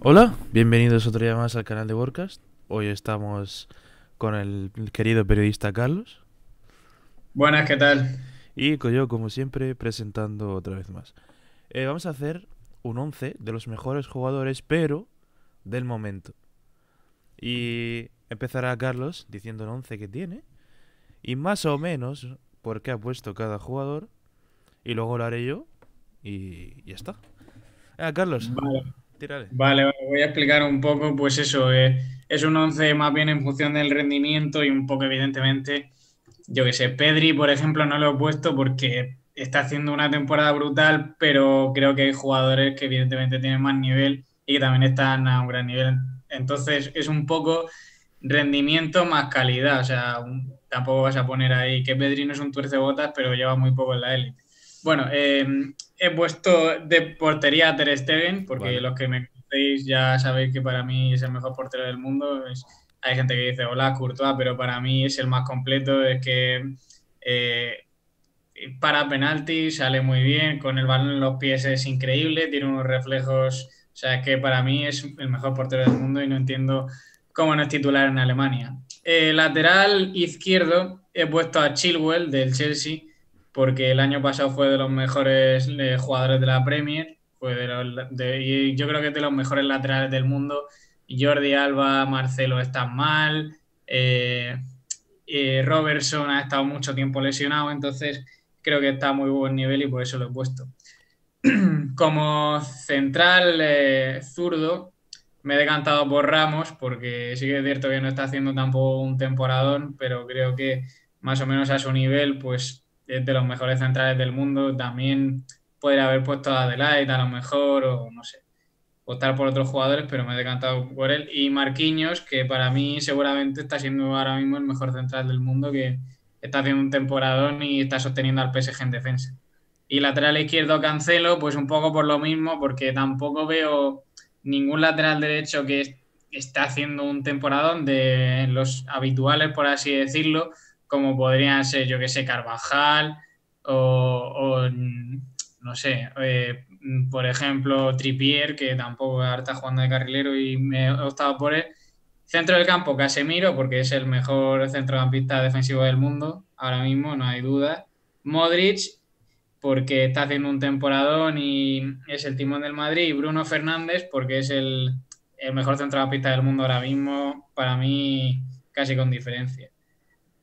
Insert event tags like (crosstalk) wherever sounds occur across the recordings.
Hola, bienvenidos otro día más al canal de Workcast. Hoy estamos con el querido periodista Carlos Buenas, ¿qué tal? y yo, como siempre, presentando otra vez más. Eh, vamos a hacer un 11 de los mejores jugadores, pero del momento. Y empezará Carlos diciendo el 11 que tiene y más o menos por qué ha puesto cada jugador. Y luego lo haré yo y ya está. Ah, Carlos, Vale, vale, voy a explicar un poco, pues eso, eh, es un 11 más bien en función del rendimiento y un poco evidentemente, yo que sé, Pedri, por ejemplo, no lo he puesto porque está haciendo una temporada brutal, pero creo que hay jugadores que evidentemente tienen más nivel y que también están a un gran nivel. Entonces es un poco rendimiento más calidad, o sea, tampoco vas a poner ahí que Pedri no es un tuercebotas, pero lleva muy poco en la élite. Bueno, eh, he puesto de portería a Ter Stegen, porque Vale. los que me conocéis ya sabéis que para mí es el mejor portero del mundo. Es- hay gente que dice, hola, Courtois, pero para mí es el más completo. Es que eh, para penalti, sale muy bien, con el balón en los pies es increíble, tiene unos reflejos, o sea, que para mí es el mejor portero del mundo y no entiendo cómo no es titular en Alemania. Eh, lateral izquierdo he puesto a Chilwell del Chelsea porque el año pasado fue de los mejores eh, jugadores de la Premier, fue de los, de- yo creo que es de los mejores laterales del mundo. Jordi Alba, Marcelo están mal, eh, eh, Robertson ha estado mucho tiempo lesionado, entonces creo que está a muy buen nivel y por eso lo he puesto. (clears throat) Como central zurdo, me he decantado por Ramos, porque sí que es cierto que no está haciendo tampoco un temporadón, pero creo que más o menos a su nivel, pues de los mejores centrales del mundo. También podría haber puesto a Adelaide a lo mejor, o no sé, optar por otros jugadores, pero me he decantado por él. Y Marquinhos, que para mí seguramente está siendo ahora mismo el mejor central del mundo, que está haciendo un temporadón y está sosteniendo al PSG en defensa. Y lateral izquierdo Cancelo, pues un poco por lo mismo, porque tampoco veo ningún lateral derecho que est- está haciendo un temporadón de los habituales, por así decirlo, como podrían ser, yo que sé, Carvajal o, no sé, eh, por ejemplo, Trippier, que tampoco está jugando de carrilero y me he optado por él. Centro del campo, Casemiro, porque es el mejor centrocampista defensivo del mundo, ahora mismo, no hay duda. Modric, porque está haciendo un temporadón y es el timón del Madrid. Y Bruno Fernández, porque es el, el mejor centrocampista del mundo ahora mismo, para mí casi con diferencia.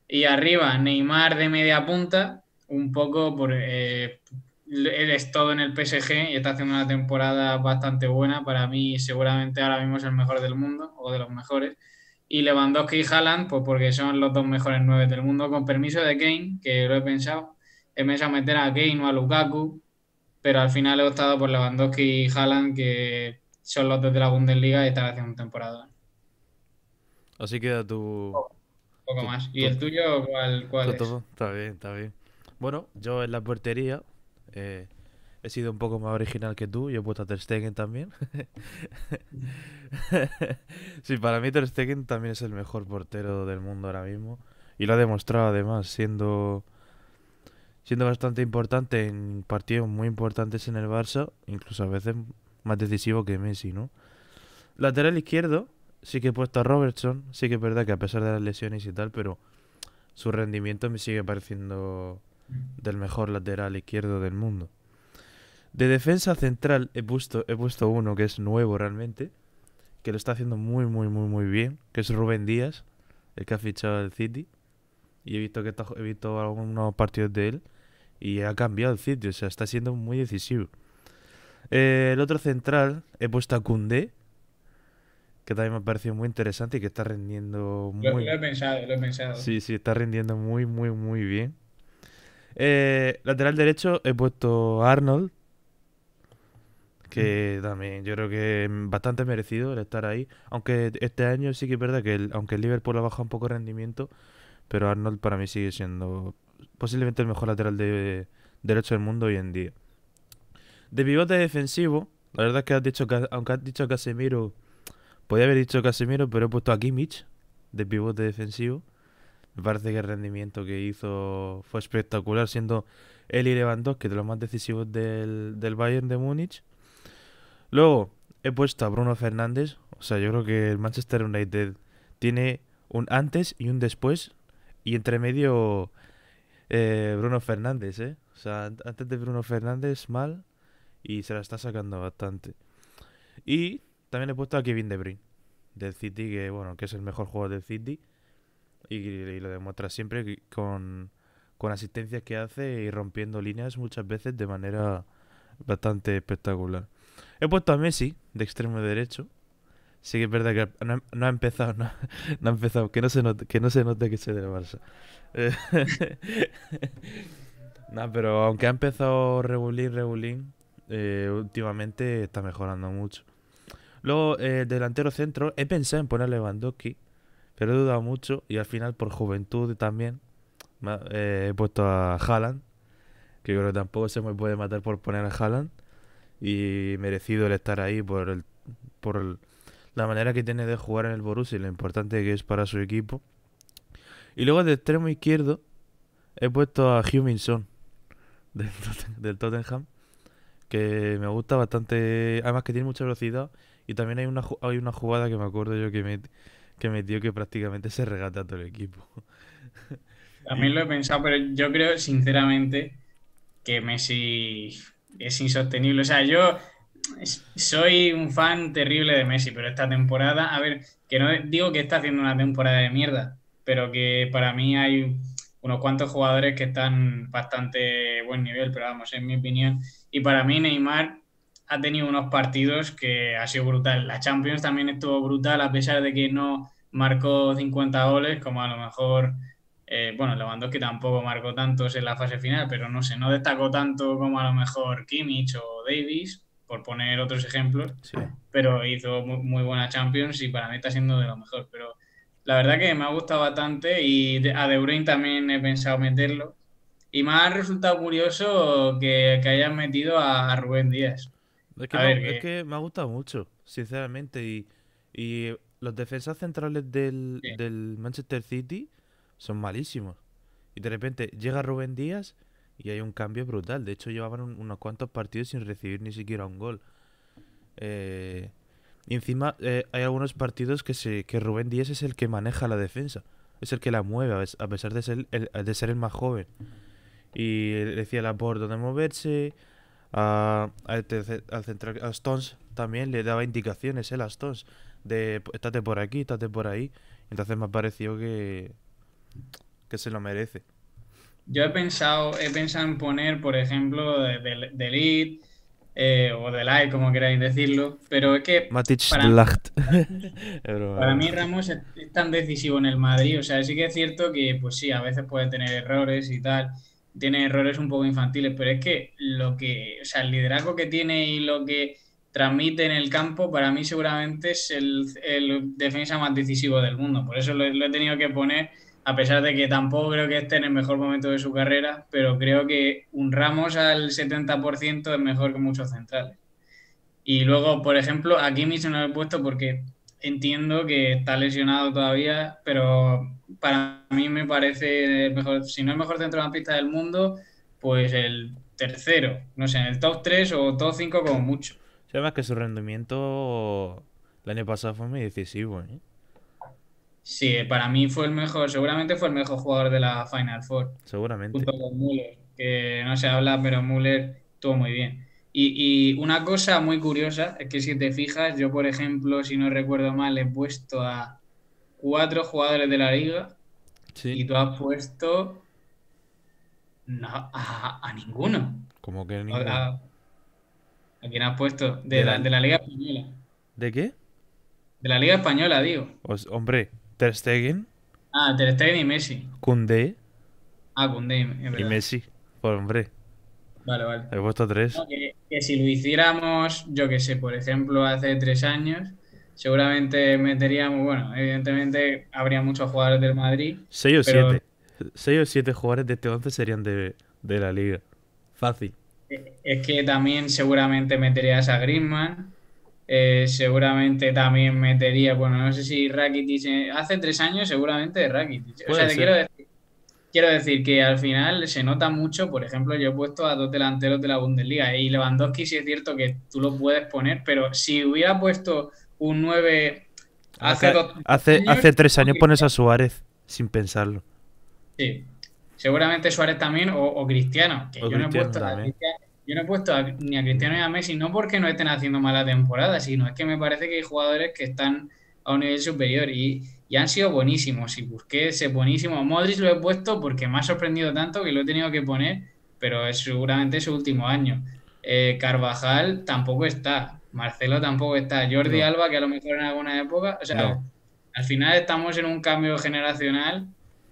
Y arriba, Neymar de media punta, un poco por... eh, él es todo en el PSG y está haciendo una temporada bastante buena. Para mí, seguramente ahora mismo es el mejor del mundo o de los mejores. Y Lewandowski y Haaland, pues porque son los dos mejores nueve del mundo, con permiso de Kane, que lo he pensado. He pensado meter a Kane o a Lukaku, pero al final he optado por Lewandowski y Haaland, que son los dos de la Bundesliga y están haciendo una temporada. Así queda tu, Un poco más. ¿Y el tuyo cuál, cuál es? Está bien, está bien. Bueno, yo en la portería eh, he sido un poco más original que tú. Yo he puesto a Ter Stegen también. (laughs) Sí, para mí Ter Stegen también es el mejor portero del mundo ahora mismo. Y lo ha demostrado además, siendo, siendo bastante importante en partidos muy importantes en el Barça, incluso a veces más decisivo que Messi, ¿no? Lateral izquierdo, sí que he puesto a Robertson, sí que es verdad que a pesar de las lesiones y tal, pero su rendimiento me sigue pareciendo del mejor lateral izquierdo del mundo. De defensa central he puesto, he puesto uno que es nuevo realmente, que lo está haciendo muy, muy, muy, muy bien, que es Rubén Díaz, el que ha fichado el City. Y he visto que está, he visto algunos partidos de él y ha cambiado el City, o sea, está siendo muy decisivo. Eh, el otro central he puesto a Koundé, que también me ha parecido muy interesante y que está rendiendo Lo, muy... lo he pensado, lo he pensado. Sí, sí, está rindiendo muy, muy, muy bien. Eh, lateral derecho he puesto Arnold, que también yo creo que mm, bastante merecido el estar ahí. Aunque este año sí que es verdad que el- aunque el Liverpool ha bajado un poco de rendimiento, pero Arnold para mí sigue siendo posiblemente el mejor lateral de, derecho del mundo hoy en día. De pivote defensivo, la verdad es que has dicho, Ca- aunque has dicho Casemiro, podía haber dicho Casemiro, pero he puesto a Kimmich de pivote defensivo. Me parece que el rendimiento que hizo fue espectacular, siendo él y Lewandowski de los más decisivos del, del Bayern de Múnich. Luego, he puesto a Bruno Fernández. O sea, yo creo que el Manchester United tiene un antes y un después. Y entre medio eh, Bruno Fernández, ¿eh? O sea, antes de Bruno Fernández, mal. Y se la está sacando bastante. Y también he puesto a Kevin De del City, que bueno, que es el mejor jugador del City. Y, lo demuestra siempre con, con asistencias que hace y rompiendo líneas muchas veces de manera bastante espectacular. He puesto a Messi, de extremo derecho. Sí que es verdad que no, ha- empezado, no, (laughs) no ha empezado, que no se note, que no se note que sea del Barça. (laughs) Pero aunque ha empezado regulín, regulín, eh, últimamente está mejorando mucho. Luego, eh, delantero centro, he pensado en poner Lewandowski, pero he dudado mucho y al final por juventud también eh, he puesto a Haaland, que creo que tampoco se me puede matar por poner a Haaland y merecido el estar ahí por el, por la manera que tiene de jugar en el Borussia y lo importante que es para su equipo. Y luego de extremo izquierdo he puesto a Huminson (laughs) del, del Tottenham, que me gusta bastante, además que tiene mucha velocidad y también hay una, hay una jugada que me acuerdo yo que, met- que metió que prácticamente se regata todo el equipo. También lo he pensado, pero yo creo sinceramente que Messi es insostenible. O sea, yo soy un fan terrible de Messi, pero esta temporada, a ver, que no digo que está haciendo una temporada de mierda, pero que para mí hay unos cuantos jugadores que están bastante buen nivel, pero vamos, en mi opinión. Y para mí Neymar ha tenido unos partidos que ha sido brutal. La Champions también estuvo brutal, a pesar de que no marcó 50 goles, como a lo mejor eh, bueno, Lewandowski tampoco marcó tantos en la fase final, pero no sé, no destacó tanto como a lo mejor Kimmich o Davis, por poner otros ejemplos, Sí. pero hizo muy, muy buena Champions y para mí está siendo de lo mejor. Pero la verdad que me ha gustado bastante y a De Bruyne también he pensado meterlo. Y me ha resultado curioso que, que hayan metido a, a Rubén Díaz. Es que, me, ver, es que- me ha gustado mucho, sinceramente. Y, y los defensas centrales del, del Manchester City son malísimos. Y de repente llega Rubén Díaz y hay un cambio brutal. De hecho, llevaban un- unos cuantos partidos sin recibir ni siquiera un gol. Eh, y encima eh, hay algunos partidos que, se, que Rubén Díaz es el que maneja la defensa. Es el que la mueve, a pesar de ser el, de ser el más joven. Y decía Laporte dónde moverse. A, al, central, a Stones también le daba indicaciones, él a Stones, de "P- estate por aquí, estate por ahí. Entonces me ha parecido que, que se lo merece. Yo he pensado, he pensado en poner, por ejemplo, de, de, de Elite, eh, o de Light, como queráis decirlo, pero es que Matic para- Lacht. Mí. (laughs) (laughs) Ramos es es tan decisivo en el Madrid, o sea, sí que es cierto que, pues sí, a veces puede tener errores y tal, tiene errores un poco infantiles, pero es que lo que, o sea, el liderazgo que tiene y lo que transmite en el campo, para mí seguramente es el, defensa más decisivo del mundo, por eso lo, he tenido que poner, a pesar de que tampoco creo que esté en el mejor momento de su carrera, pero creo que un Ramos al 70% es mejor que muchos centrales. Y luego, por ejemplo, a Kimmich no lo he puesto porque entiendo que está lesionado todavía, pero para mí me parece el mejor, si no el mejor centrocampista del mundo, pues el tercero, no sé, en el top 3 o top 5 como mucho. Además que su rendimiento el año pasado fue muy decisivo, ¿eh? Sí, para mí fue el mejor, seguramente fue el mejor jugador de la Final Four, Seguramente. junto con Müller, que no se habla, pero Müller estuvo muy bien. Y, y una cosa muy curiosa es que si te fijas, yo por ejemplo, si no recuerdo mal, he puesto a cuatro jugadores de la liga y tú has puesto no, a, a ninguno. Como que ninguno. a- ¿a quién has puesto? De De la, la- de la liga española. ¿De qué? De la liga española, digo. Pues, hombre, Ter Stegen, Ah, Ter Stegen y Messi. Koundé Ah, Koundé, es y. Messi. Pues hombre, Vale, vale. he puesto tres. No, que, que si lo hiciéramos, yo que sé, por ejemplo, hace tres años, seguramente meteríamos, bueno, evidentemente habría muchos jugadores del Madrid, Seis o pero- siete. Seis o siete jugadores de este 11 serían de, de la liga. Fácil. es que también seguramente meterías a Griezmann, eh, seguramente también metería, bueno, no sé si Rakitic, eh, hace tres años seguramente Rakitic. O sea, te ser. quiero decir, quiero decir que al final se nota mucho, por ejemplo, yo he puesto a dos delanteros de la Bundesliga y Lewandowski sí es cierto que tú lo puedes poner, pero si hubiera puesto un 9 hace, Hace, dos hace, años, hace tres años pones a Suárez sin pensarlo. sí. Seguramente Suárez también o, o Cristiano, que O yo no he Cristiano puesto a yo no he puesto a- ni a Cristiano ni a Messi, no porque no estén haciendo mala temporada, sino es que me parece que hay jugadores que están a un nivel superior y, y han sido buenísimos. Y Busquets es buenísimo. Modric lo he puesto porque me ha sorprendido tanto que lo he tenido que poner, pero es seguramente su último año. Eh, Carvajal tampoco está. Marcelo tampoco está. Jordi No. Alba, que a lo mejor en alguna época. O sea, No. al final estamos en un cambio generacional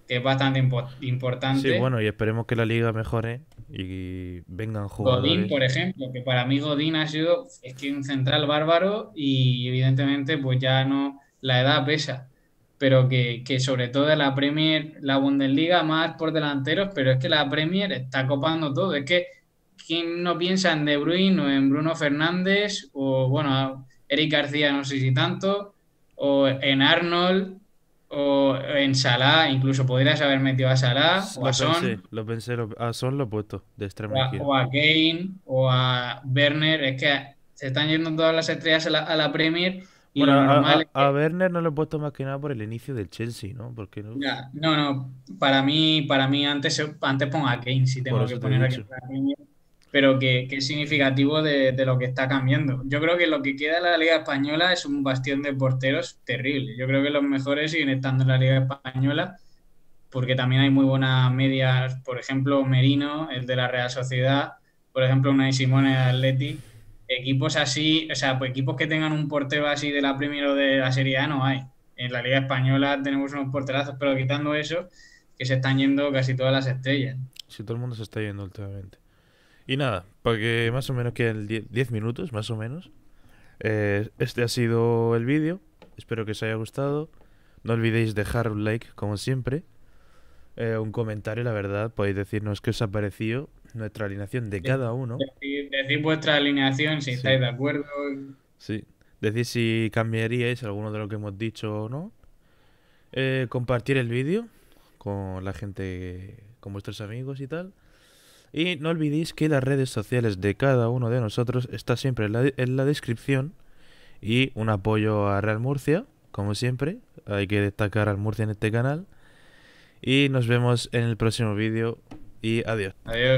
que es bastante impo- importante. Sí, bueno, y esperemos que la liga mejore y vengan Godín, jugadores. por ejemplo, que para mí Godín ha sido es que un central bárbaro y evidentemente pues ya no la edad pesa, pero que, que sobre todo en la Premier, la Bundesliga más por delanteros, pero es que la Premier está copando todo, es que quién no piensa en De Bruyne o en Bruno Fernández o bueno, Eric García no sé si tanto, o en Arnold o en Salah, incluso podrías haber metido a Salah o a Son. pensé, lo pensé, lo- a Son lo he puesto de o extremo a, o a Kane o a Werner, es que se están yendo todas las estrellas a la, a la Premier y Bueno, lo a, normal a- es que... a Werner no lo he puesto más que nada por el inicio del Chelsea, ¿no? Porque no, Ya, no, no, para mí, para mí antes, antes pongo a Kane si tengo que te poner aquí dicho. a Premier, pero que, que es significativo de, de lo que está cambiando. Yo creo que lo que queda de la Liga Española es un bastión de porteros terrible. Yo creo que los mejores siguen estando en la Liga Española porque también hay muy buenas medias, por ejemplo, Merino, el de la Real Sociedad, por ejemplo, Unai Simone de Atleti. Equipos así, o sea, pues equipos que tengan un portero así de la Premier o de la Serie A no hay. En la Liga Española tenemos unos porterazos, pero quitando eso, que se están yendo casi todas las estrellas. Si todo el mundo se está yendo últimamente. Y nada, porque más o menos quedan 10 minutos, más o menos. Eh, este ha sido el vídeo. Espero que os haya gustado. No olvidéis dejar un like, como siempre. Eh, un comentario, la verdad. Podéis decirnos qué os ha parecido nuestra alineación de cada uno. Decid, decid vuestra alineación si Sí. estáis de acuerdo. Sí. Decid si cambiaríais alguno de lo que hemos dicho o no. Eh, compartir el vídeo con la gente, con vuestros amigos y tal. Y no olvidéis que las redes sociales de cada uno de nosotros está siempre en la, en la descripción. Y un apoyo a Real Murcia, como siempre. Hay que destacar al Murcia en este canal. Y nos vemos en el próximo vídeo. Y adiós. Adiós.